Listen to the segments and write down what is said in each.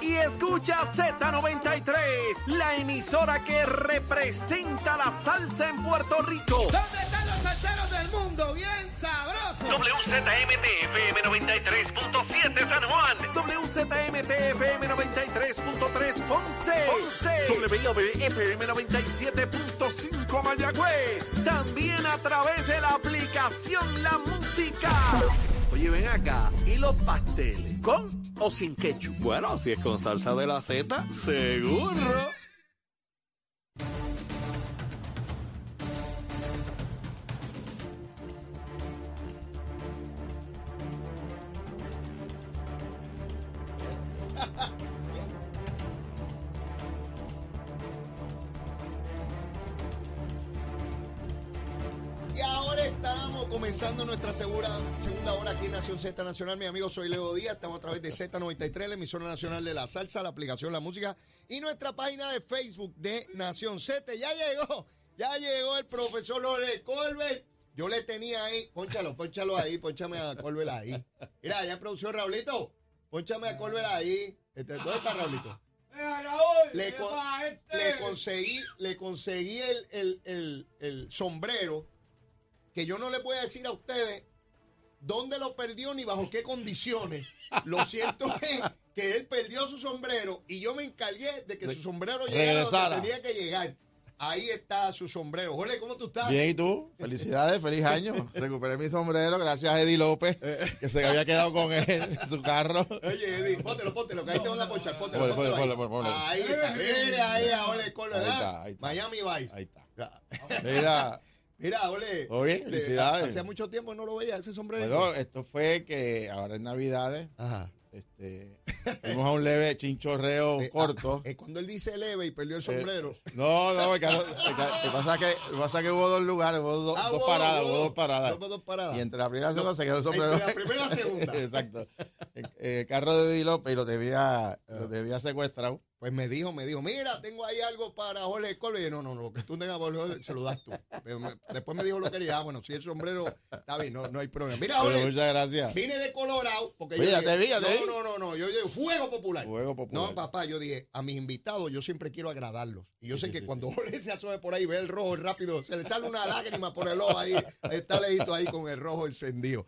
Y escucha Z93, la emisora que representa la salsa en Puerto Rico. ¿Dónde están los salseros del mundo? Bien sabrosos. WZMTFM 93.7 San Juan. WZMTFM 93.3 Ponce. Ponce. WIOBFM 97.5 Mayagüez. También a través de la aplicación La Música. Oye, ven acá. ¿Y los pasteles? ¿Con o sin ketchup? Bueno, si es con salsa de la Z, seguro. Nacional. Mi amigo soy Leo Díaz. Estamos a través de Z93, la emisora nacional de la salsa, la aplicación La Música y nuestra página de Facebook de Nación Z. Ya llegó, ya llegó el profesor Lore Colbert. Yo le tenía ahí, ponchalo, ponchalo ahí, ponchame a Colbert ahí. Mira, ya producción Raulito, ponchame a Colbert ahí. Este, ¿Dónde está Raulito? Le, co- le conseguí, le conseguí el, el- el- el sombrero que yo no les voy a decir a ustedes dónde lo perdió ni bajo qué condiciones. Lo cierto es que él perdió su sombrero y yo me encargué de que su sombrero llegara donde tenía que llegar. Ahí está su sombrero. Jorge, ¿cómo tú estás? Bien, ¿y tú? Felicidades, feliz año. Recuperé mi sombrero gracias a Eddie López, que se había quedado con él en su carro. Oye, Eddie, póntelo, póntelo, que ahí te van a ponchar. Póntelo, Ponle, póntelo ponle, ahí. Ahí está. Mira ahí a Ole Colo, Ahí ¿verdad? está, ahí está. Miami Vice. Ahí está. Mira, Mira, Ole. De- Felicidades. Hace mucho tiempo no lo veía ese sombrero. bueno, esto fue que ahora en Navidades, Ajá. este, fuimos a un leve chinchorreo Eh, corto. ah, eh, cuando él dice leve y perdió el sombrero. No, no, el carro- el ca- lo que pasa que, pasa que hubo dos lugares, hubo dos, Ah, dos paradas, hubo dos paradas. hubo dos paradas. Y entre la primera y la segunda se quedó el sombrero. Entre la primera y la segunda. Exacto. El, el carro de Eddie López y lo tenía, Ah. lo tenía secuestrado. Pues me dijo, me dijo, mira, tengo ahí algo para Jorge Colbert. Y yo, no, no, no, lo que tú tengas para Jorge, se lo das tú. Pero me- después me dijo lo que quería. Ah, bueno, si el sombrero está bien, no, no hay problema. Mira, Pero Jorge, muchas gracias. vine de Colorado. Porque Oye, yo dije, te vi, ya te no, vi. no, no, no, yo dije, fuego popular. Fuego popular. No, papá, yo dije, a mis invitados yo siempre quiero agradarlos. Y yo Sí, sé sí, que sí, cuando Jorge se asome por ahí, ve el rojo rápido, se le sale una lágrima por el ojo ahí, está lejito ahí con el rojo encendido.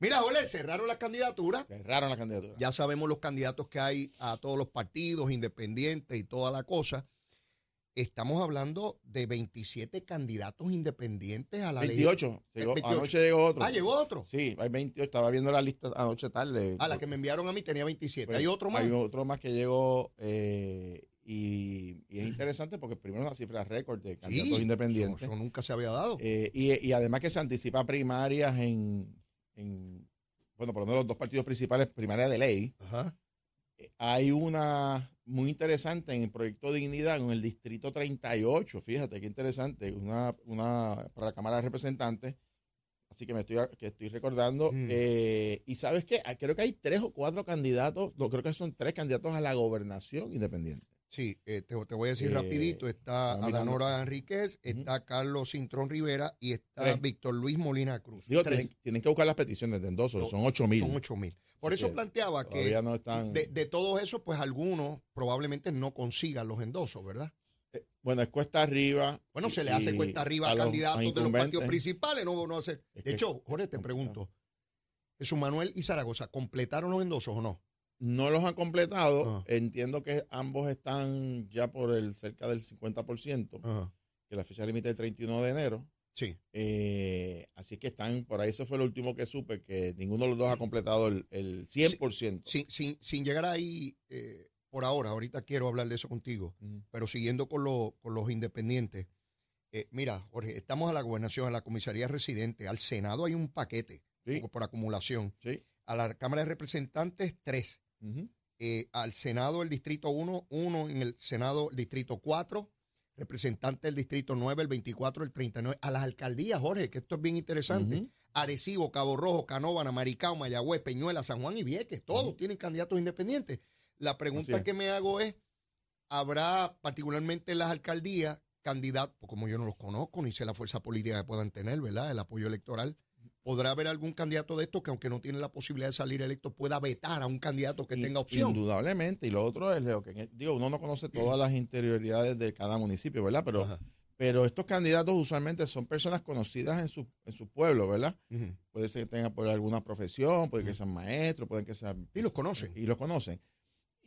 Mira, Jorge, cerraron las candidaturas. Cerraron la candidatura. Ya sabemos los candidatos que hay a todos los partidos, independientes y toda la cosa. Estamos hablando de 27 candidatos independientes a la ley. 28. Llegó- 28. Anoche llegó otro. Ah, llegó otro. Sí, hay 28. Estaba viendo la lista anoche tarde. Ah, la que me enviaron a mí tenía 27. Pues, ¿Hay otro más? Hay otro más que llegó eh, y, y es interesante porque primero una cifra récord de candidatos Sí, independientes. Eso, eso nunca se había dado. Eh, y, y además que se anticipa primarias en, en, bueno, por lo menos los dos partidos principales, primarias de ley. Ajá. Hay una muy interesante en el proyecto Dignidad en el distrito 38, fíjate qué interesante, una, una para la Cámara de Representantes. Así que me estoy, que estoy recordando. Mm. Eh, y sabes qué, Ah, creo que hay tres o cuatro candidatos, no, creo que son tres candidatos a la gobernación independiente. Sí, eh, te, te voy a decir Eh, rapidito. Está. Adanora Enríquez, está Carlos Cintrón Rivera y está Tres. Víctor Luis Molina Cruz. Digo, tienen, tienen que buscar las peticiones de endoso, No, son ocho mil. Son ocho mil. Por Así eso que planteaba que Todavía no están. de, de todos esos, pues algunos probablemente no consigan los endosos, ¿verdad? Bueno, es cuesta arriba. Bueno, se le hace cuesta arriba a, los- candidatos de los partidos principales, no, no hacer. De hecho, Jorge, te pregunto, Jesús Manuel y Zaragoza, ¿completaron los endosos o no? No los han completado. Entiendo que ambos están ya por el cerca del 50%, Ajá. que la fecha límite es el 31 de enero. Sí. Eh, así que están, por ahí eso fue lo último que supe, que ninguno de los dos ha completado el, el 100%. Sin, sin, sin llegar ahí eh, por ahora, ahorita quiero hablar de eso contigo, pero siguiendo con, lo- con los independientes. eh, mira, Jorge, estamos a la gobernación, a la comisaría residente, al Senado hay un paquete Sí. por, por acumulación, Sí. a la Cámara de Representantes tres, Eh, al Senado el Distrito 1, uno en el Senado el Distrito 4, representante del Distrito 9, el 24, el 39, a las alcaldías, Jorge, que esto es bien interesante. Ujú. Arecibo, Cabo Rojo, Canóvana, Maricao, Mayagüez, Peñuela, San Juan y Vieques, todos tienen candidatos independientes. La pregunta es. que me hago es, ¿habrá particularmente en las alcaldías candidatos, pues como yo no los conozco, ni sé la fuerza política que puedan tener, ¿verdad? El apoyo electoral. ¿Podrá haber algún candidato de estos que, aunque no tiene la posibilidad de salir electo, pueda vetar a un candidato que tenga opción? Indudablemente. Y lo otro es, Leo, que digo, uno no conoce todas las interioridades de cada municipio, ¿verdad? Pero, pero estos candidatos usualmente son personas conocidas en su, en su pueblo, ¿verdad? Puede ser que tengan por alguna profesión, puede que sean maestros, pueden que sean... Y los conocen. Y los conocen.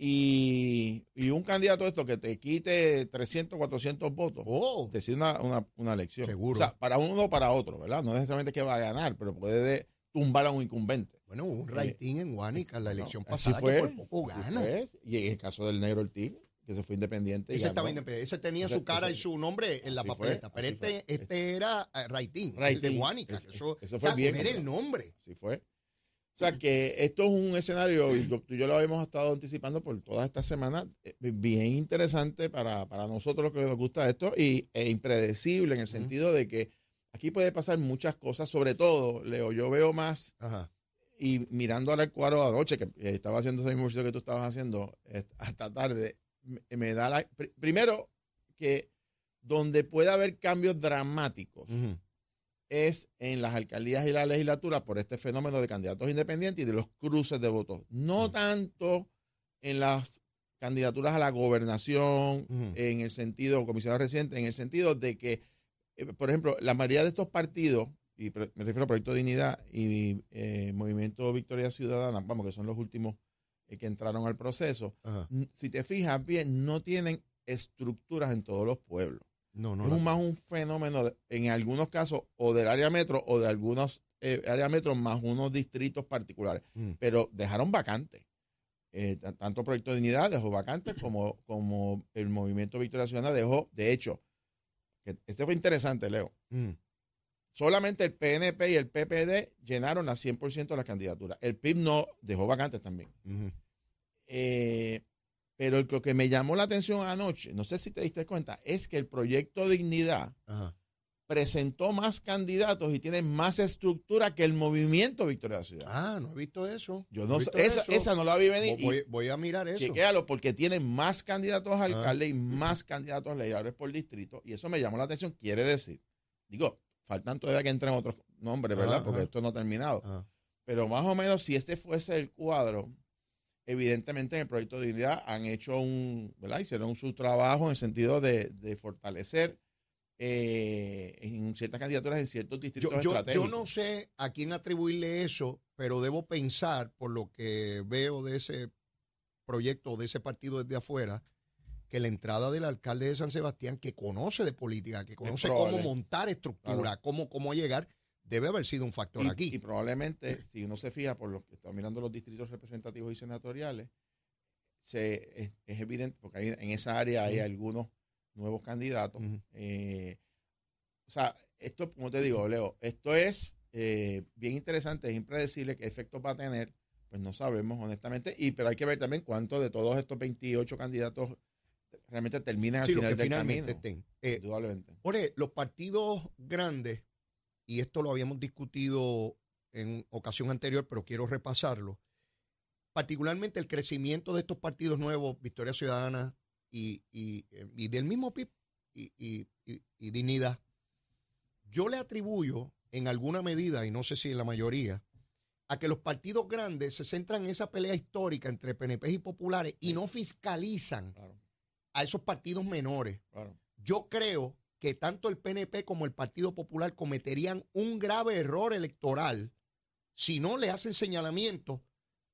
Y, un candidato esto que te quite 300, 400 votos, oh. decide una, una, una, elección. Seguro. O sea, para uno o para otro, ¿verdad? No necesariamente que va a ganar, pero puede tumbar a un incumbente. Bueno, hubo un eh, rating en Guanica la elección pasada fue, que por poco gana. Y en el caso del negro Ortiz, que se fue independiente. Ese estaba independiente. Ese tenía su cara y su nombre en la papeleta. pero este, este era uh, Raitín, el de Guanica. Eso, eso fue bien. el nombre. Sí fue. O sea que esto es un escenario, y tú y yo lo habíamos estado anticipando por toda esta semana, eh, bien interesante para, nosotros los que nos gusta esto y, e impredecible en el sentido de que aquí puede pasar muchas cosas, sobre todo, Leo, yo veo más, y mirando al cuadro anoche, que estaba haciendo ese mismo ejercicio que tú estabas haciendo hasta tarde, me, da la... primero, que donde puede haber cambios dramáticos es en las alcaldías y la legislatura por este fenómeno de candidatos independientes y de los cruces de votos. No tanto en las candidaturas a la gobernación, en el sentido, comisionado reciente, en el sentido de que, eh, por ejemplo, la mayoría de estos partidos, y me refiero a Proyecto Dignidad y eh, Movimiento Victoria Ciudadana, vamos, que son los últimos eh, que entraron al proceso, si te fijas bien, no tienen estructuras en todos los pueblos. No, no. Es más un fenómeno, en algunos casos, o del área metro o de algunos eh, áreas metro más unos distritos particulares. Mm. Pero dejaron vacantes. Eh, tanto Proyecto de Dignidad dejó vacantes como, como el Movimiento Victoria Ciudadana dejó. De hecho, que este fue interesante, Leo. Mm. Solamente el PNP y el PPD llenaron a 100% de las candidaturas. El PIB no dejó vacantes también. eh, pero lo que me llamó la atención anoche, no sé si te diste cuenta, es que el proyecto Dignidad presentó más candidatos y tiene más estructura que el movimiento Victoria Ciudad. Ah, no he visto eso. Yo no, esa, esa, no la vi venir. Voy, a mirar eso. Chequéalo, porque tiene más candidatos a alcalde y más candidatos a legisladores por distrito. Y eso me llamó la atención. Quiere decir, digo, faltan todavía que entren otros nombres, ¿verdad? porque esto no ha terminado. Pero más o menos, si este fuese el cuadro, evidentemente en el proyecto de dignidad han hecho un, ¿verdad? Hicieron su trabajo en el sentido de, fortalecer eh, en ciertas candidaturas en ciertos distritos yo, estratégicos. Yo no sé a quién atribuirle eso, pero debo pensar, por lo que veo de ese proyecto, de ese partido desde afuera, que la entrada del alcalde de San Sebastián, que conoce de política, que conoce cómo montar estructura, cómo, cómo llegar, debe haber sido un factor aquí. Y probablemente, si uno se fija por lo que está mirando los distritos representativos y senatoriales, se, es, evidente, porque en esa área hay algunos nuevos candidatos. Eh, o sea, esto, como te digo, Leo, esto es eh, bien interesante, es impredecible qué efectos va a tener, pues no sabemos honestamente, y pero hay que ver también cuántos de todos estos 28 candidatos realmente terminan al final del camino. Estén. Eh, Indudablemente. los partidos grandes y esto lo habíamos discutido en ocasión anterior, pero quiero repasarlo, particularmente el crecimiento de estos partidos nuevos, Victoria Ciudadana y, del mismo PIB y, Dignidad, yo le atribuyo en alguna medida, y no sé si en la mayoría, a que los partidos grandes se centran en esa pelea histórica entre PNP y populares y no fiscalizan a esos partidos menores. Yo creo que tanto el PNP como el Partido Popular cometerían un grave error electoral si no le hacen señalamiento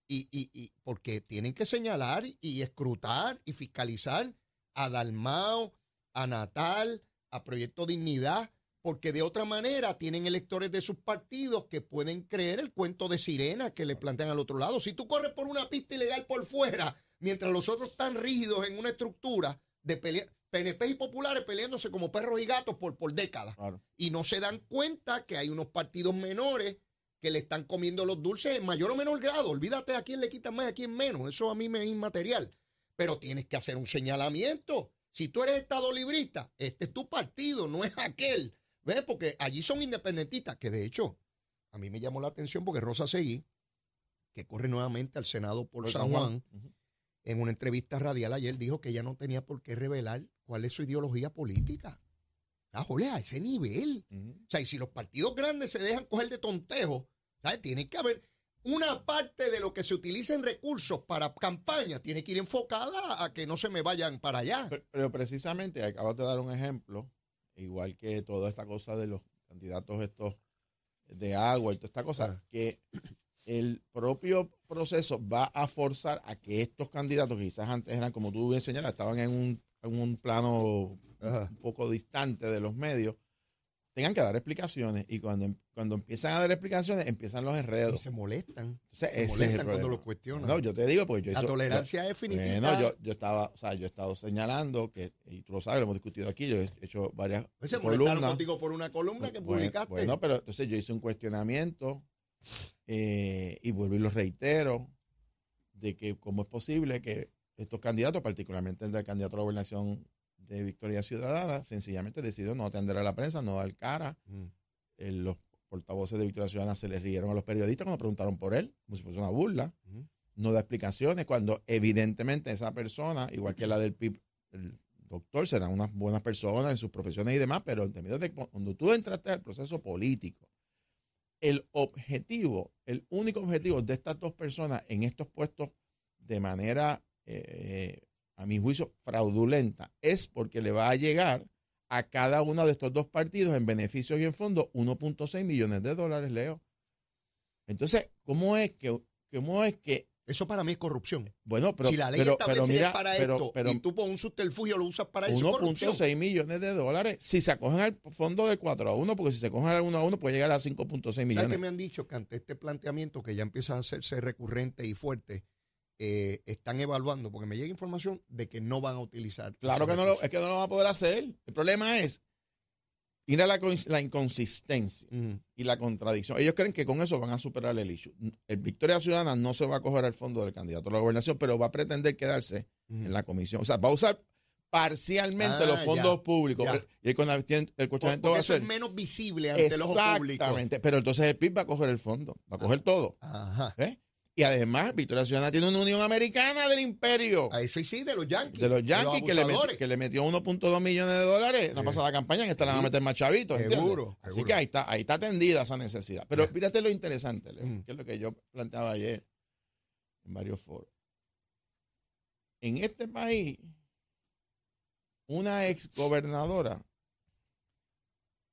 y, y, porque tienen que señalar y escrutar y fiscalizar a Dalmao, a Natal, a Proyecto Dignidad, porque de otra manera tienen electores de sus partidos que pueden creer el cuento de sirena que le plantean al otro lado. Si tú corres por una pista ilegal por fuera, mientras los otros están rígidos en una estructura de pelea, PNP y populares peleándose como perros y gatos por, por décadas. Y no se dan cuenta que hay unos partidos menores que le están comiendo los dulces en mayor o menor grado. Olvídate a quién le quitan más y a quién menos. Eso a mí me es inmaterial. Pero tienes que hacer un señalamiento. Si tú eres estado librista, este es tu partido, no es aquel. ¿Ves? Porque allí son independentistas, que de hecho, a mí me llamó la atención porque Rosa Seguí, que corre nuevamente al Senado por, San Juan, en una entrevista radial ayer dijo que ella no tenía por qué revelar cuál es su ideología política. Está, Jorge, a ese nivel. O sea, y si los partidos grandes se dejan coger de tontejo, ¿sabes? Tiene que haber una parte de lo que se utiliza en recursos para campaña, tiene que ir enfocada a que no se me vayan para allá. Pero, pero precisamente acabas de dar un ejemplo, igual que toda esta cosa de los candidatos estos de agua y toda esta cosa, Ah. que el propio proceso va a forzar a que estos candidatos, que quizás antes eran, como tú bien señalas, estaban en un, en un plano Ajá. un poco distante de los medios, tengan que dar explicaciones. Y cuando, cuando empiezan a dar explicaciones, empiezan los Y enredos. se molestan. Entonces, se es molestan cuando los cuestionan. No, yo te digo, porque yo La hizo- tolerancia es definitiva. bueno, yo, yo estaba, o sea, yo he estado señalando que, y tú lo sabes, lo hemos discutido aquí, yo he hecho varias Pues se molestaron columnas. contigo por una columna que Bueno, publicaste. Bueno, pero entonces yo hice un cuestionamiento eh, y vuelvo y lo reitero de que cómo es posible que estos candidatos, particularmente el del candidato a la gobernación de Victoria Ciudadana, sencillamente decidió no atender a la prensa, no dar cara. Mm. Eh, los portavoces de Victoria Ciudadana se les rieron a los periodistas cuando preguntaron por él, como si fuese una burla Ujú. no da explicaciones cuando evidentemente esa persona, igual que la del PIB, el doctor, serán unas buenas personas en sus profesiones y demás, pero en términos de cu- cuando tú entraste al proceso político, el objetivo, el único objetivo de estas dos personas en estos puestos de manera, eh, a mi juicio, fraudulenta, es porque le va a llegar a cada uno de estos dos partidos en beneficios y en fondos 1.6 millones de dólares, Leo. Entonces, ¿cómo es que, cómo es que Eso para mí es corrupción. bueno, pero, si la ley pero, establece pero que mira, es para pero, esto pero y tú por un subterfugio lo usas para eso, es corrupción. 1.6 millones de dólares, si se acogen al fondo de 4 a 1, porque si se acogen al 1 a 1 puede llegar a 5.6 ¿Sabes millones. que me han dicho que ante este planteamiento que ya empieza a hacerse recurrente y fuerte, eh, están evaluando, porque me llega información de que no van a utilizar. Claro que no lo, es que no lo va a poder hacer. El problema es, mira la, la inconsistencia y la contradicción. Ellos creen que con eso van a superar el issue. El Victoria Ciudadana no se va a coger al fondo del candidato a la gobernación, pero va a pretender quedarse en la comisión. O sea, va a usar parcialmente Ah, los fondos ya, públicos. ya. Y el, el cuestionamiento va a ser... es menos visible ante el ojo público. Exactamente. Pero entonces el PIB va a coger el fondo, va a coger todo. Ajá. ¿eh? Y además, Victoria Ciudadana tiene una unión americana del imperio. A eso sí, de los Yankees. De los Yankees que, le metió, que le metió 1.2 millones de dólares en la Sí. pasada campaña, en esta le van a meter más chavitos. Seguro, Así que ahí está, ahí está atendida esa necesidad. Pero fíjate lo interesante, Leo, Mm. que es lo que yo planteaba ayer en varios foros. En este país, una ex gobernadora,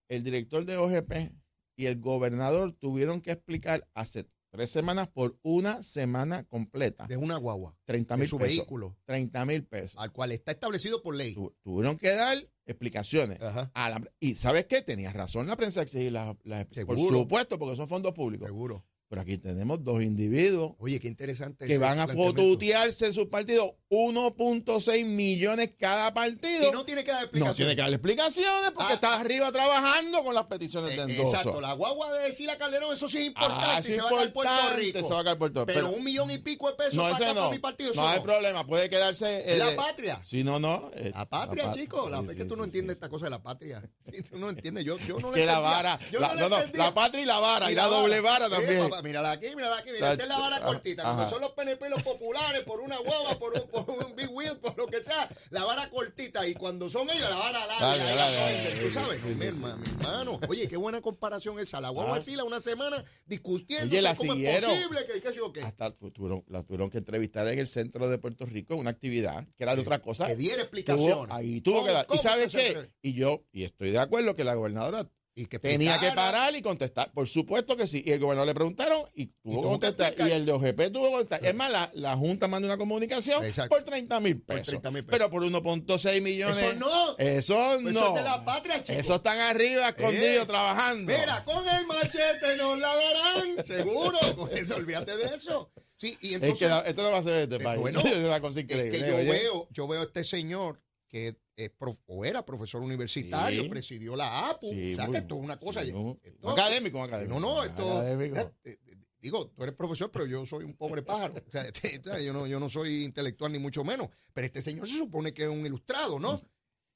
el director de OGP y el gobernador tuvieron que explicar hace tres semanas por una semana completa De una guagua. 30 De mil su pesos. vehículo. 30 mil pesos. Al cual está establecido por ley. Tu- tuvieron que dar explicaciones. Ajá. a la- y ¿sabes qué? Tenía razón la prensa de exigir las, las- por supuesto, porque son fondos públicos. Seguro. Pero aquí tenemos dos individuos Oye, qué interesante. que van a fotutearse en sus partidos 1.6 millones cada partido. Y no tiene que dar No explicación. tiene que darle explicaciones porque Ah. está arriba trabajando con las peticiones de Eh, endoso. Exacto, la guagua de decir a Calderón, eso sí es importante. Ah, es se va a caer Puerto importante, Rico. se va a caer Puerto Rico. pero, Pero- un millón y pico de pesos No, para acá, no. para mi partido. no hay no. problema, puede quedarse. Eh, la de- patria. Sí, no, no. eh, La patria, pat- chico. La, sí, es que sí, tú no sí, entiendes sí. esta cosa de la patria. Sí, tú no entiendes. Yo, yo no lo Que la vara, la, no, no, no, la patria y la vara, y la doble vara Sí, también. Mírala aquí, mírala aquí. Mira, esta es la vara Ajá. cortita. Cuando son los PNP los populares, por una guagua, por un, por un big wheel, por lo que sea, la vara cortita. Y cuando son ellos, la vara larga. Dale, dale, la dale, Tú sabes, mi, hermano. Oye, qué buena comparación esa. La guagua Ah. así, la una semana discutiendo Oye, la cómo siguieron. es posible que, que, que, Hasta tu- tuvieron, la tuvieron que entrevistar en el centro de Puerto Rico en una actividad que era de otra cosa. que diera Tuvo- explicaciones. ahí tuvo ¿Cómo- que dar. ¿Y sabes qué? Y yo, y estoy de acuerdo que la gobernadora Y que tenía que parar y contestar. Por supuesto que sí. Y el gobernador le preguntaron y tuvo que contestar. Y el de OGP tuvo que contestar. Es más, la, la Junta mandó una comunicación Exacto. por 30 mil pesos. 30,000 pesos. Pero por 1.6 millones. Eso no. Eso no. Eso es de la patria, chico. Eso están arriba, escondidos, Eh, trabajando. Mira, con el machete nos la darán. Seguro. Con eso, olvídate de eso. Sí, y es entonces. que la- esto no va a ser este Eh, país. bueno, es una cosa es increíble. que yo veo, yo veo a este señor que es prof- o era profesor universitario, Sí. presidió la APU. Sí, o sea muy- que esto es una cosa. sí, esto- académico, académico. No, no, esto. académico. eh, eh, digo, tú eres profesor, pero yo soy un pobre pájaro. O sea, este, o sea, yo, no, yo no soy intelectual ni mucho menos. Pero este señor se supone que es un ilustrado, ¿no?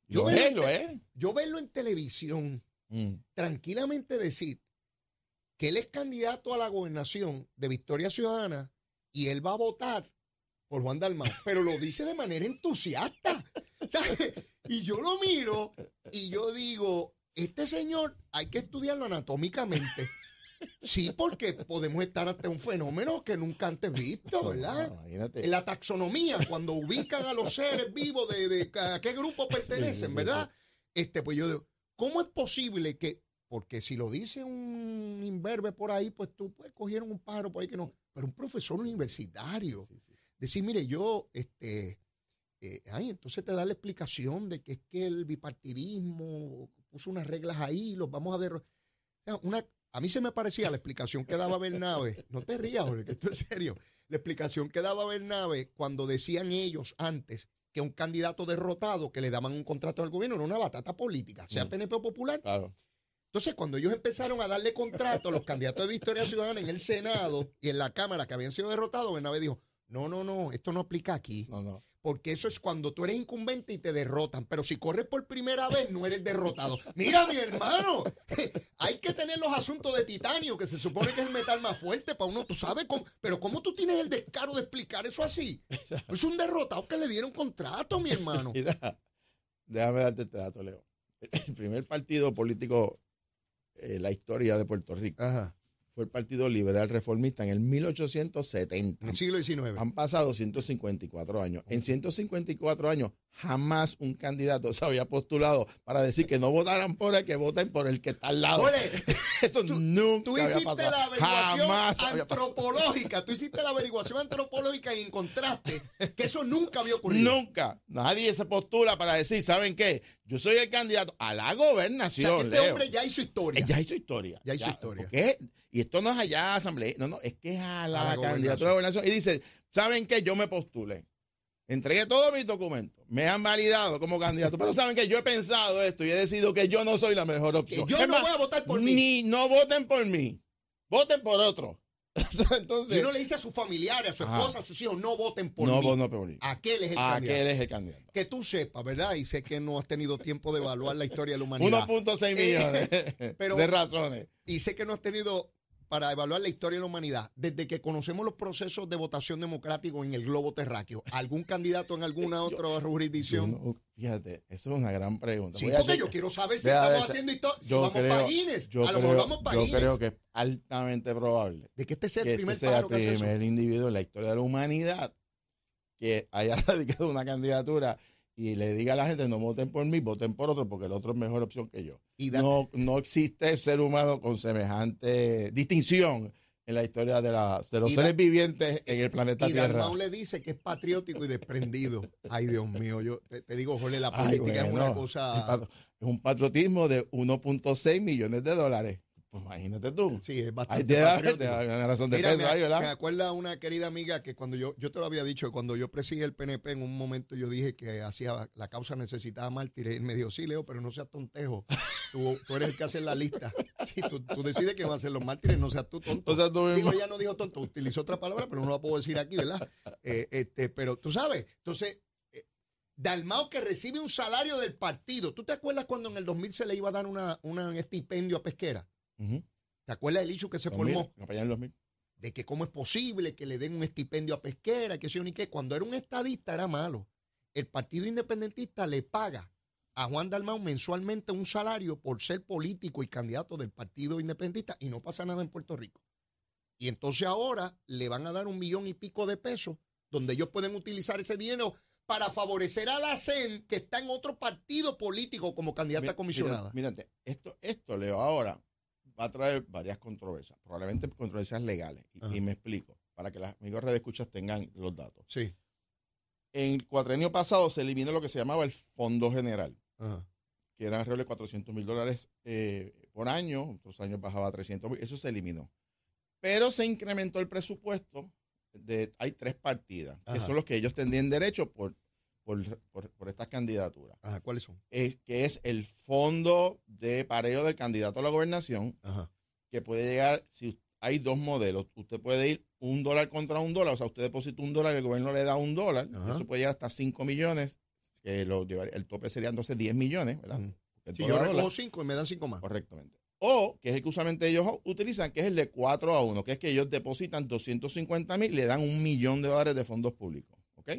Yo Lo veo es, lo es. Yo verlo en televisión Mm. tranquilamente decir que él es candidato a la gobernación de Victoria Ciudadana y él va a votar por Juan Dalmau, pero lo dice de manera entusiasta. ¿sabes? Y yo lo miro y yo digo, este señor hay que estudiarlo anatómicamente. Sí, porque podemos estar ante un fenómeno que nunca antes visto, ¿verdad? No, imagínate. En la taxonomía, cuando ubican a los seres vivos de, de a qué grupo pertenecen, ¿verdad? Este, pues yo digo, ¿cómo es posible que, porque si lo dice un imberbe por ahí, pues tú pues, cogieron un pájaro por ahí que no, pero un profesor universitario, Sí, sí. decir, mire, yo, este, eh, ay, entonces te da la explicación de que es que el bipartidismo puso unas reglas ahí, los vamos a ver. O sea, a mí se me parecía la explicación que daba Bernabe, no te rías, Jorge, que esto es serio, la explicación que daba Bernabe cuando decían ellos antes que un candidato derrotado que le daban un contrato al gobierno era una batata política, sea Mm. PNP o popular. Claro. Entonces, cuando ellos empezaron a darle contrato a los candidatos de Victoria Ciudadana en el Senado y en la Cámara que habían sido derrotados, Bernabe dijo, no, no, no, esto no aplica aquí. No, no. Porque eso es cuando tú eres incumbente y te derrotan. Pero si corres por primera vez, no eres derrotado. Mira, mi hermano, hay que tener los asuntos de titanio, que se supone que es el metal más fuerte para uno. Tú sabes cómo. Pero ¿cómo tú tienes el descaro de explicar eso así? Es un derrotado que le dieron contrato, mi hermano. Mira, déjame darte este dato, Leo. El primer partido político en la historia de Puerto Rico Ajá. Fue el Partido Liberal Reformista en el 1870. En el siglo XIX. Han pasado 154 años. En 154 años jamás un candidato se había postulado para decir que no votaran por el que voten por el que está al lado. Ole, Eso nunca Tú había hiciste pasado. la averiguación Jamás había antropológica. Tú hiciste la averiguación antropológica y encontraste que eso nunca había ocurrido. Nunca. Nadie se postula para decir, ¿saben qué? Yo soy el candidato a la O sea, gobernación. este Leo. hombre ya hizo historia. Ya hizo historia. Ya hizo historia. porque es- y esto no es allá asamblea, no, no, es que es a la, A la candidatura de gobernación. Y dice, ¿saben qué? Yo me postulé. Entregué todos mis documentos. Me han validado como candidato. Pero ¿saben que Yo he pensado esto y he decidido que yo no soy la mejor opción. Que yo Es no voy a votar por mí. Ni no voten por mí. Voten por otro. Y Entonces, uno le dice a sus familiares, a su Ajá. esposa, a sus hijos, no voten por no mí. voten por mí. Aquel es el candidato. Aquel es el candidato. Que tú sepas, ¿verdad? Y sé que no has tenido tiempo de evaluar la historia de la humanidad. 1.6 millones pero- de razones. Y sé que no has tenido para evaluar la historia de la humanidad. Desde que conocemos los procesos de votación democrático en el globo terráqueo, ¿algún candidato en alguna otra Yo jurisdicción? no- fíjate, eso es una gran pregunta. Sí, Voy porque yo quiero saber si estamos haciendo historia. Si vamos creo- para Guinness. Yo a lo mejor vamos para yo Guinness. creo que es altamente probable de que este sea que el este primer sea el primer individuo en la historia de la humanidad que haya radicado una candidatura y le diga a la gente no voten por mí, voten por otro porque el otro es mejor opción que yo. Y No, no existe ser humano con semejante distinción en la historia de, la- de los Y da- seres vivientes en el planeta Y Tierra. Dalmau le dice que es patriótico y desprendido. Ay, Dios mío, yo te, te digo, Jorge, la Ay, política es una cosa. Es un patriotismo de 1.6 millones de dólares. Imagínate tú. Sí, es Ahí bastante te da, patriótico. te da una razón de Mira, peso me, ahí, me ¿verdad? acuerda una querida amiga que cuando yo, yo te lo había dicho, cuando yo presidí el PNP, en un momento yo dije que hacía la causa necesitaba mártires. Y me dijo, sí, Leo, pero no seas tontejo. Tú, tú eres el que hace la lista. Si tú, tú decides que van a ser los mártires, no seas tú tonto. O sea, tú. Digo, ella no dijo tonto, utilizó otra palabra, pero no la puedo decir aquí, ¿verdad? Eh, este, pero tú sabes, entonces, eh, Dalmao que recibe un salario del partido. ¿Tú te acuerdas cuando en el 2000 se le iba a dar una, una estipendio a Pesquera? ¿Te acuerdas del hecho que se 2000, formó? campaña del 2000. De que cómo es posible que le den un estipendio a Pesquera, que sé ni qué. Cuando era un estadista era malo. El partido independentista le paga a Juan Dalmau mensualmente un salario por ser político y candidato del partido independentista y no pasa nada en Puerto Rico. Y entonces ahora le van a dar un millón y pico de pesos donde ellos pueden utilizar ese dinero para favorecer a la CEN que está en otro partido político como candidata Mira- comisionada. Mírate, esto, esto, Leo, ahora va a traer varias controversias, probablemente controversias legales. Y, me explico, para que los amigos redescuchas tengan los datos. Sí. En el cuatrenio pasado se eliminó lo que se llamaba el Fondo General, Ajá. que eran alrededor de 400 mil dólares eh, por año, otros años bajaba a 300 mil, eso se eliminó. Pero se incrementó el presupuesto, de, hay tres partidas, que son los que ellos tendrían derecho por, por, por- por estas candidaturas. Ajá. ¿Cuáles son? es, que es el fondo de pareo del candidato a la gobernación, Ajá. que puede llegar, si hay dos modelos, usted puede ir un dólar contra un dólar, o sea, usted deposita un dólar, el gobierno le da un dólar, Ajá. eso puede llegar hasta 5 millones, que lo el tope sería entonces 10 millones, ¿verdad? Si yo recojo cinco y me dan cinco más. Correctamente. O, que es el que usualmente ellos utilizan, que es el de 4 a 1, que es que ellos depositan 250 mil y le dan un millón de dólares de fondos públicos. ¿Ok?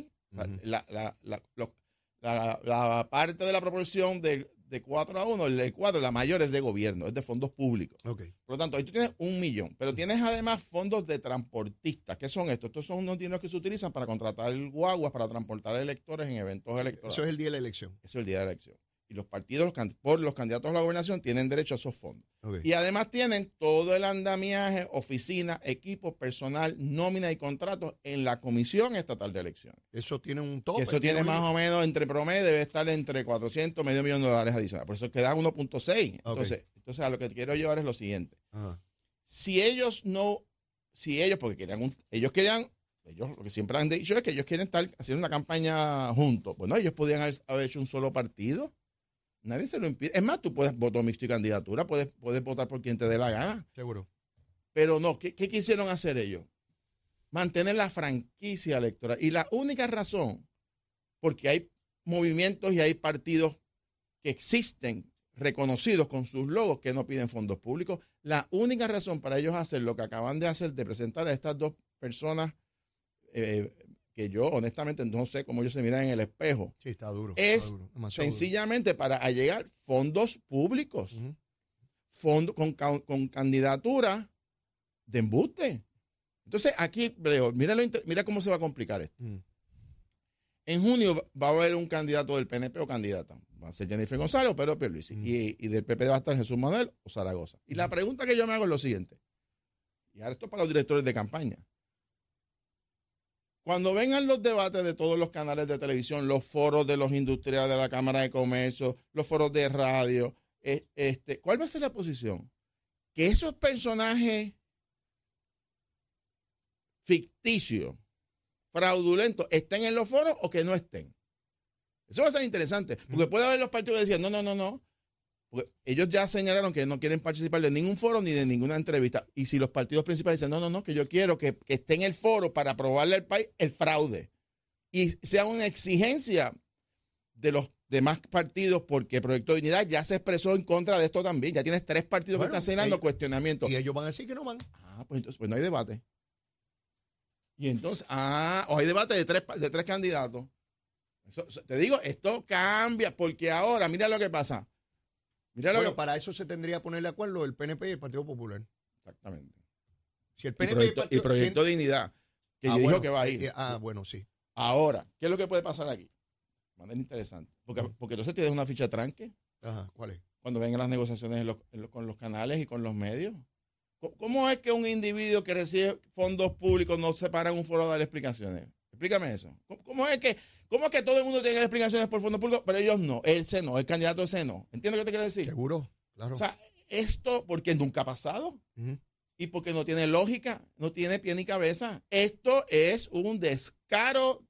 La, la- la- lo- la- parte de la proporción de, de 4 a 1, el de 4, la mayor es de gobierno, es de fondos públicos. Por lo tanto, ahí tú tienes un millón, pero tienes además fondos de transportistas. ¿Qué son estos? Estos son unos dineros que se utilizan para contratar guaguas, para transportar electores en eventos electorales. Eso es el día de la elección. Eso es el día de la elección. Y los partidos, los por los candidatos a la gobernación, tienen derecho a esos fondos. Y además tienen todo el andamiaje, oficina, equipo, personal, nómina y contratos en la Comisión Estatal de Elecciones. Eso tiene un tope. Eso tiene más o menos entre promedio, debe estar entre 400, medio millón de dólares adicionales. Por eso queda 1.6. Entonces, entonces, a lo que quiero llevar es lo siguiente. Ajá. Si ellos no, si ellos, porque querían, un- ellos querían, ellos lo que siempre han dicho es que ellos quieren estar haciendo una campaña juntos. Bueno, ellos podían haber, haber hecho un solo partido. Nadie se lo impide. Es más, tú puedes votar mixto y candidatura, puedes, puedes votar por quien te dé la gana. Seguro. Pero no, ¿qué, qué quisieron hacer ellos? Mantener la franquicia electoral. Y la única razón, porque hay movimientos y hay partidos que existen reconocidos con sus logos que no piden fondos públicos, la única razón para ellos hacer lo que acaban de hacer, de presentar a estas dos personas, eh, que yo honestamente no sé cómo ellos se miran en el espejo, Sí, está duro. Es está duro, demasiado duro. sencillamente para allegar fondos públicos Ujú. fondo, con, con candidatura de embuste. Entonces, aquí, mira, lo mira cómo se va a complicar esto. Mm. En junio va a haber un candidato del PNP o candidata. Va a ser Jennifer González o Pedro Pierluisi. Mm. Y, y del PP va a estar Jesús Manuel o Zaragoza. Y la pregunta que yo me hago es lo siguiente. Y ahora esto es para los directores de campaña. Cuando vengan los debates de todos los canales de televisión, los foros de los industriales de la Cámara de Comercio, los foros de radio, eh, este, ¿cuál va a ser la posición? Que esos personajes ficticios, fraudulentos, estén en los foros o que no estén. Eso va a ser interesante, porque puede haber los partidos que decían, no, no, no, no. Ellos ya señalaron que no quieren participar de ningún foro ni de ninguna entrevista. Y si los partidos principales dicen, no, no, no, que yo quiero que, que esté en el foro para aprobarle al país el fraude. Y sea una exigencia de los demás partidos, porque Proyecto de Dignidad ya se expresó en contra de esto también. Ya tienes tres partidos Bueno, que están señalando eh, cuestionamientos. Y ellos van a decir que no van. Ah, pues entonces pues no hay debate. Y entonces, ah, o hay debate de tres, de tres candidatos. Eso- te digo, esto cambia, porque ahora, mira lo que pasa. Mira lo Bueno, que para eso se tendría que poner de acuerdo el PNP y el Partido Popular. Exactamente. Si el Y proyecto, y Partido- proyecto de dignidad, que Ah, dijo bueno, que va a eh, ir. eh, ah, bueno, sí. Ahora, ¿qué es lo que puede pasar aquí? De manera interesante. Porque, porque entonces tienes una ficha tranque Ajá, ¿cuál es? cuando vengan las negociaciones en los- en los- con los canales y con los medios. ¿Cómo- ¿Cómo es que un individuo que recibe fondos públicos no se para en un foro a dar explicaciones? Explícame eso. ¿Cómo, cómo es que, ¿Cómo es que todo el mundo tiene explicaciones por fondos públicos, pero ellos no? Él se no, el candidato ese no. ¿Entiendes lo que te quiero decir? Seguro, claro. O sea, esto porque nunca ha pasado y porque no tiene lógica, no tiene pie ni cabeza. Esto es un descaro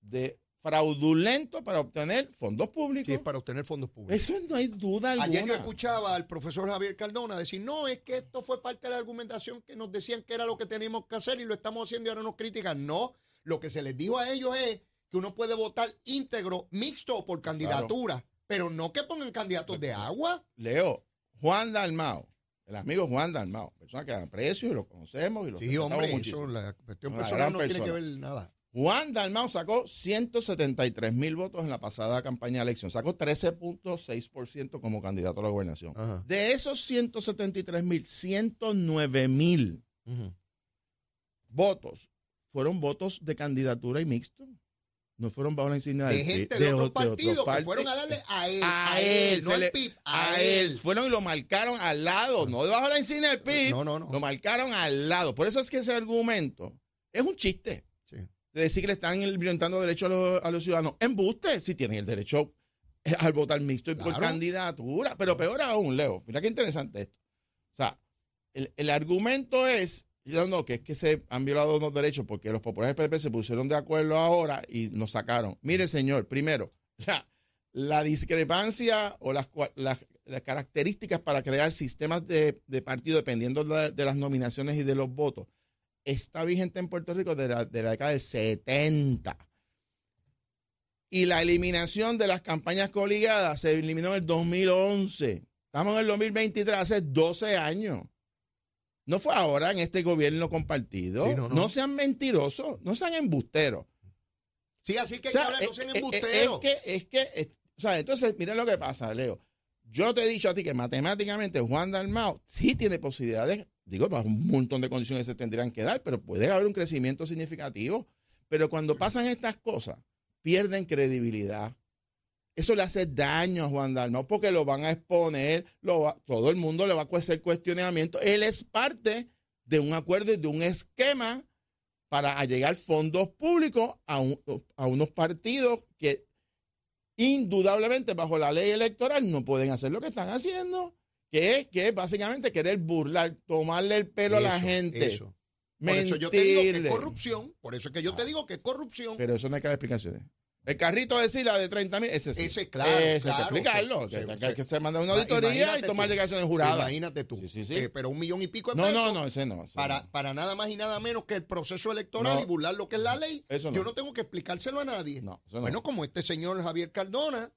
de fraudulento para obtener fondos Sí, públicos. es para obtener fondos públicos. Eso no hay duda alguna. Ayer yo escuchaba al profesor Javier Cardona decir, no, es que esto fue parte de la argumentación que nos decían que era lo que teníamos que hacer y lo estamos haciendo y ahora nos critican. No, lo que se les dijo a ellos es que uno puede votar íntegro, mixto o por candidatura, pero no que pongan candidatos de agua. Leo, Juan Dalmao, el amigo Juan Dalmao, persona que aprecio y lo conocemos y lo Sí, hombre, muchísimo. eso, la cuestión Una personal no tiene que persona. ver nada. Juan Dalmao sacó 173 mil votos en la pasada campaña de elección. Sacó 13.6% como candidato a la gobernación. Ajá. De esos 173 mil, 109 mil votos fueron votos de candidatura y mixto. No fueron bajo la insignia De PRI, gente de, otros de partidos que parte- fueron a darle a él. a él, no al PIB, a él. Fueron y lo marcaron al lado, no debajo de la insignia del PIB. No, no, no. Lo marcaron al lado. Por eso es que ese argumento es un chiste. Sí. De decir que le están violentando derechos a los, a los ciudadanos. Embuste, si tienen el derecho eh, al votar mixto y por candidatura. Pero peor aún, Leo. Mira qué interesante esto. O sea, el, el argumento es, yo no, que es que se han violado unos derechos porque los populares del PDP se pusieron de acuerdo ahora y nos sacaron. Mire, señor, primero, la, discrepancia o las, características para crear sistemas de, partido dependiendo de, las nominaciones y de los votos está vigente en Puerto Rico de la, de la década del 70. Y la eliminación de las campañas coligadas se eliminó en el 2011. Estamos en el 2023, hace 12 años. No fue ahora en este gobierno compartido. Sí, no, no, no. sean mentirosos, no sean embusteros. Sí, así que O sea, que no es- sean es- embusteros. Es que, es que, es- o sea, entonces, mira lo que pasa, Leo. Yo te he dicho a ti que matemáticamente Juan Dalmao sí tiene posibilidades, digo, bajo un montón de condiciones se tendrían que dar, pero puede haber un crecimiento significativo. Pero cuando pasan estas cosas, pierden credibilidad. Eso le hace daño a Juan Dalmau porque lo van a exponer, lo va- todo el mundo le va a hacer cuestionamiento. Él es parte de un acuerdo y de un esquema para llegar fondos públicos a, un- a unos partidos que indudablemente bajo la ley electoral no pueden hacer lo que están haciendo, que es que es básicamente querer burlar, tomarle el pelo a la gente, eso. Por eso yo te digo que es mentirle. corrupción. Por eso es que yo te digo que es corrupción. Pero eso no hay que dar explicaciones. El carrito de Sila de 30 mil, ese sí. Ese, claro, Ese hay que claro, explicarlo. se- que, se- que hay que se manda una auditoría y tomar declaraciones juradas. Imagínate tú. Sí, sí, sí. Eh, pero un millón y pico de No, pesos no, no, ese no. ese para, no. para nada más y nada menos que el proceso electoral No. y burlar lo que es la ley. Eso no. Yo no tengo que explicárselo a nadie. No, eso no. Bueno, como este señor Javier Cardona,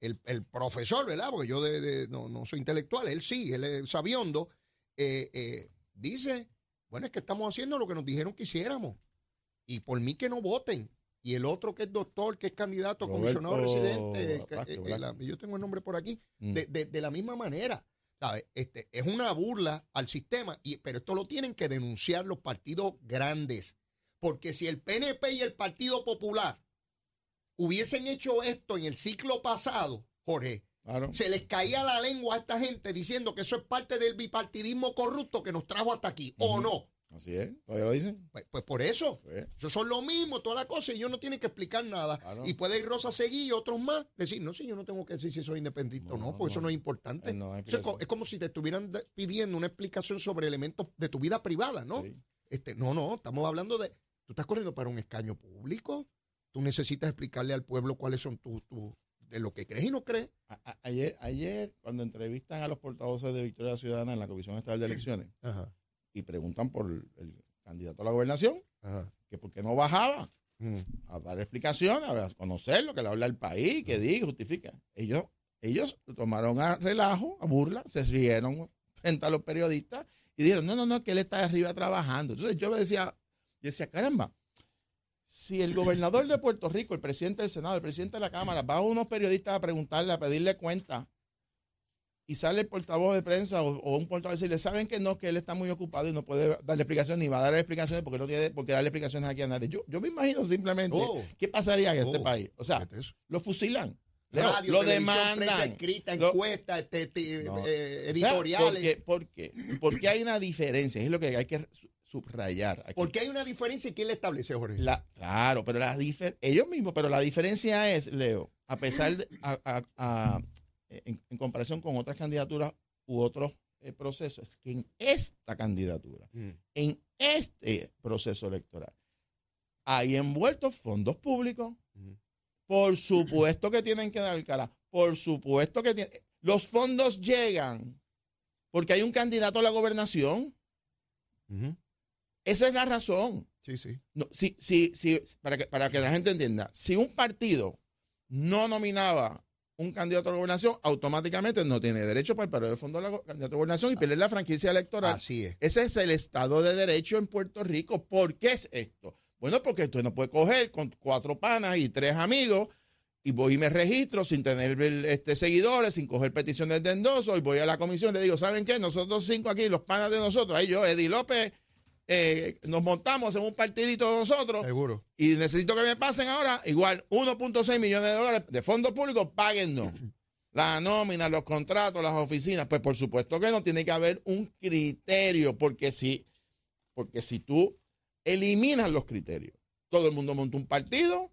el, el profesor, ¿verdad? Porque yo de, de- no, no soy intelectual, él sí, él es sabiondo, eh, eh, dice, bueno, es que estamos haciendo lo que nos dijeron que hiciéramos. Y por mí que no voten. Y el otro que es doctor, que es candidato a comisionado residente, eh, yo tengo el nombre por aquí, Mm. de, de- de la misma manera. ¿sabes? Este, es una burla al sistema, y, pero esto lo tienen que denunciar los partidos grandes. Porque si el PNP y el Partido Popular hubiesen hecho esto en el ciclo pasado, Jorge, Claro. se les caía la lengua a esta gente diciendo que eso es parte del bipartidismo corrupto que nos trajo hasta aquí, ¿o no? Así es. ¿Todavía lo dicen? Pues, pues por eso. Pues, Eso son lo mismo, toda la cosa, y ellos no tienen que explicar nada. Y puede ir Rosa Seguí y otros más decir, no, sí, yo no tengo que decir si soy independiente o No, no, porque eso no. es importante. Eh, es, como si te estuvieran pidiendo una explicación sobre elementos de tu vida privada, ¿no? sí. Este, no, no, estamos hablando de, tú estás corriendo para un escaño público, tú necesitas explicarle al pueblo cuáles son tus, tus- de lo que crees y no crees. A- a- ayer, ayer, cuando entrevistan a los portavoces de Victoria Ciudadana en la Comisión Estatal de Elecciones Ajá, y preguntan por el, candidato a la gobernación, ajá. que por qué no bajaba Mm. a dar explicaciones, a conocer lo que le habla el país, que diga, justifica. Ellos, ellos lo tomaron a relajo, a burla, se rieron frente a los periodistas y dijeron, no, no, no, que él está arriba trabajando. Entonces yo me decía, yo decía, caramba, si el gobernador de Puerto Rico, el presidente del Senado, el presidente de la Cámara, va a unos periodistas a preguntarle, a pedirle cuenta, y sale el portavoz de prensa o, o un portavoz a decirle, saben que no, que él está muy ocupado y no puede darle explicaciones, ni va a dar explicaciones porque no tiene por qué darle explicaciones aquí a nadie. Yo, yo me imagino simplemente Oh. qué pasaría en este Oh. país. O sea, lo fusilan, Radio, lo demandan. escrita, Lo- encuestas, este, te- No. eh, sea, editoriales. ¿por qué? ¿Por qué? Porque hay una diferencia, es lo que hay que su- subrayar. Aquí. ¿Por qué hay una diferencia y quién la establece, Jorge? La- claro, pero la difer- ellos mismos, pero la diferencia es, Leo, a pesar de, a- a- a- en, en comparación con otras candidaturas u otros eh, procesos, es que en esta candidatura, Mm. en este proceso electoral, hay envueltos fondos públicos. Ujú. Por supuesto que tienen que dar cara. Por supuesto que tienen. Los fondos llegan porque hay un candidato a la gobernación. Esa es la razón. Sí, sí. No, si, si, si, para, que, para que la gente entienda, si un partido no nominaba un candidato a la gobernación, automáticamente no tiene derecho para el periodo de fondo de la candidato a gobernación y perder la franquicia electoral. Así es. Ese es el Estado de Derecho en Puerto Rico. ¿Por qué es esto? Bueno, porque usted no puede coger con cuatro panas y tres amigos y voy y me registro sin tener este, seguidores, sin coger peticiones de endoso y voy a la comisión y le digo, ¿saben qué? Nosotros cinco aquí, los panas de nosotros, ahí yo, Eddie López, eh, nos montamos en un partidito de nosotros Seguro. y necesito que me pasen ahora igual 1.6 millones de dólares de fondos públicos, páguennos. La nómina, los contratos, las oficinas, pues por supuesto que no tiene que haber un criterio, porque si, porque si tú eliminas los criterios, todo el mundo monta un partido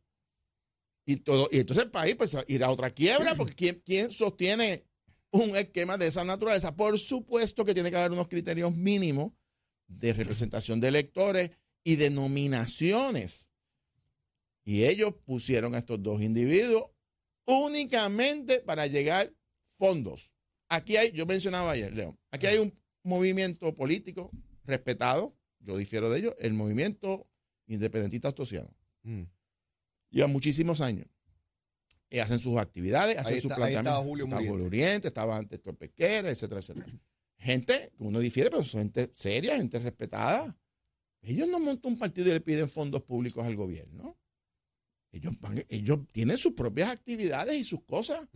y todo, y entonces el país pues irá a otra quiebra, porque ¿quién, quién sostiene un esquema de esa naturaleza? Por supuesto que tiene que haber unos criterios mínimos de representación de electores y de nominaciones. Y ellos pusieron a estos dos individuos únicamente para llegar fondos. Aquí hay, yo mencionaba ayer, León, aquí hay un movimiento político respetado, yo difiero de ello, el movimiento independentista astosiano. Mm. Lleva muchísimos años. Y hacen sus actividades, hacen Ahí sus está- ahí planteamientos. estaba Julio Estaba Muriente. Oriente, estaba antes Héctor Pesquera, etcétera, etcétera. Gente que uno difiere, pero son gente seria, gente respetada. Ellos no montan un partido y le piden fondos públicos al gobierno. Ellos, van- ellos tienen sus propias actividades y sus cosas.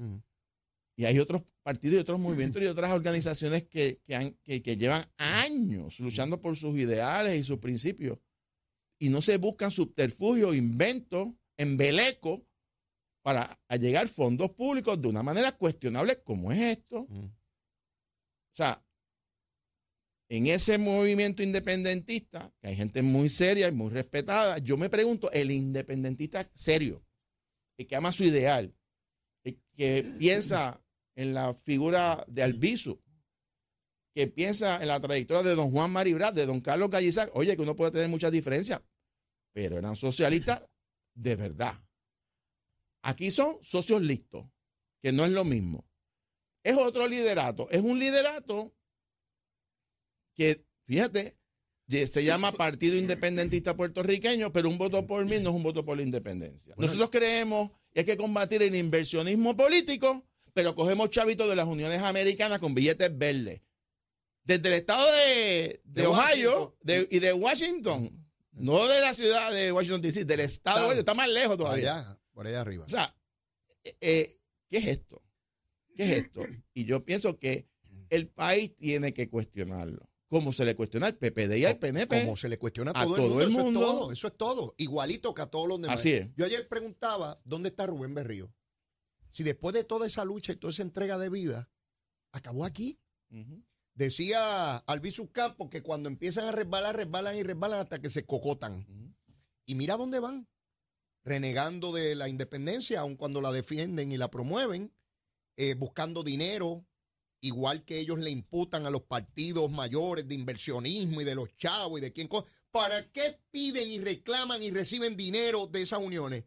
Y hay otros partidos y otros movimientos y otras organizaciones que, que, que, llevan años luchando por sus ideales y sus principios. Y no se buscan subterfugios, inventos, embeleco para llegar fondos públicos de una manera cuestionable como es esto. O sea, en ese movimiento independentista, que hay gente muy seria y muy respetada, yo me pregunto, el independentista serio, el que ama su ideal, que piensa en la figura de Albizu, que piensa en la trayectoria de don Juan Maribrat, de don Carlos Gallizar, oye, que uno puede tener muchas diferencias, pero eran socialistas de verdad. Aquí son socios listos, que no es lo mismo. Es otro liderato, es un liderato que, fíjate, se llama Partido Independentista Puertorriqueño, pero un voto por mí no es un voto por la independencia. Nosotros creemos que hay que combatir el inversionismo político pero cogemos chavitos de las uniones americanas con billetes verdes. Desde el estado de, Ohio y de Washington, no de la ciudad de Washington, D.C., del estado, de está más lejos todavía. Allá, por allá arriba. O sea, eh, eh, ¿qué es esto? ¿Qué es esto? Y yo pienso que el país tiene que cuestionarlo. Como se le cuestiona al PPD y al PNP. Como se le cuestiona a todo, el mundo. Eso es todo, eso es todo. Igualito que a todos los demás. Así es. Yo ayer preguntaba, ¿dónde está Rubén Berrío? si después de toda esa lucha y toda esa entrega de vida, acabó aquí. Decía Albizu Campos que cuando empiezan a resbalar, resbalan y resbalan hasta que se cocotan. Y mira dónde van, renegando de la independencia, aun cuando la defienden y la promueven, eh, buscando dinero, igual que ellos le imputan a los partidos mayores de inversionismo y de los chavos y de quién. ¿Para qué piden y reclaman y reciben dinero de esas uniones?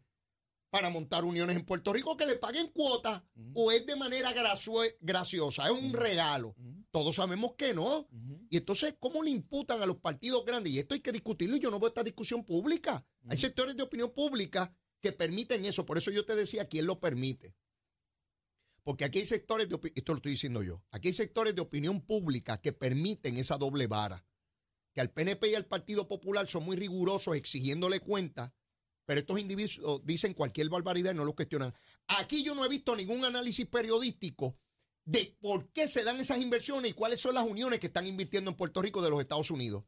para montar uniones en Puerto Rico que le paguen cuotas o es de manera graciosa, es un regalo. Todos sabemos que no. Y entonces, ¿cómo le imputan a los partidos grandes? Y esto hay que discutirlo y yo no veo esta discusión pública. Hay sectores de opinión pública que permiten eso. Por eso yo te decía, ¿quién lo permite? Porque aquí hay sectores de esto lo estoy diciendo yo, aquí hay sectores de opinión pública que permiten esa doble vara. Que al PNP y al Partido Popular son muy rigurosos exigiéndole cuenta pero estos individuos dicen cualquier barbaridad y no lo cuestionan. Aquí yo no he visto ningún análisis periodístico de por qué se dan esas inversiones y cuáles son las uniones que están invirtiendo en Puerto Rico de los Estados Unidos.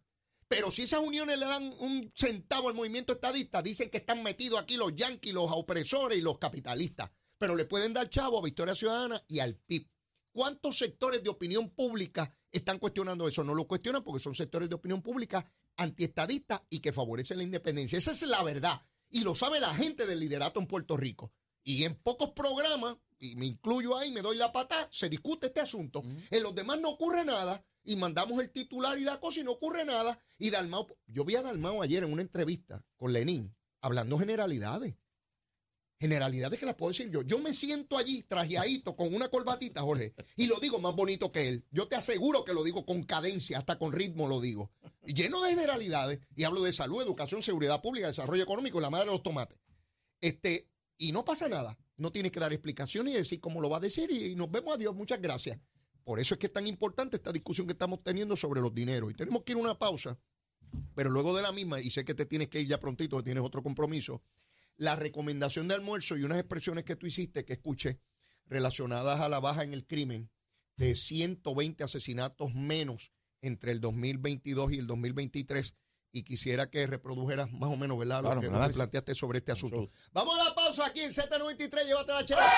Pero si esas uniones le dan un centavo al movimiento estadista, dicen que están metidos aquí los yanquis, los opresores y los capitalistas. Pero le pueden dar chavo a Victoria Ciudadana y al PIB. ¿Cuántos sectores de opinión pública están cuestionando eso? No lo cuestionan porque son sectores de opinión pública antiestadistas y que favorecen la independencia. Esa es la verdad y lo sabe la gente del liderato en Puerto Rico. Y en pocos programas, y me incluyo ahí, me doy la pata, se discute este asunto. En los demás no ocurre nada y mandamos el titular y la cosa y no ocurre nada. Y Dalmao, yo vi a Dalmao ayer en una entrevista con Lenín hablando generalidades generalidades que las puedo decir yo. Yo me siento allí trajeadito con una corbatita, Jorge, y lo digo más bonito que él. Yo te aseguro que lo digo con cadencia, hasta con ritmo lo digo. lleno de generalidades, y hablo de salud, educación, seguridad pública, desarrollo económico y la madre de los tomates. Este, y no pasa nada. No tienes que dar explicaciones y decir cómo lo va a decir y, nos vemos. Adiós, muchas gracias. Por eso es que es tan importante esta discusión que estamos teniendo sobre los dineros. Y tenemos que ir a una pausa, pero luego de la misma, y sé que te tienes que ir ya prontito, que tienes otro compromiso la recomendación de almuerzo y unas expresiones que tú hiciste, que escuché, relacionadas a la baja en el crimen de 120 asesinatos menos entre el 2022 y el 2023 y quisiera que reprodujeras más o menos, ¿verdad? Lo que planteaste sobre este asunto. Vamos a la pausa aquí en Z93, llévate la chela.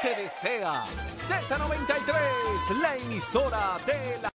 Te desea Z93, la emisora de la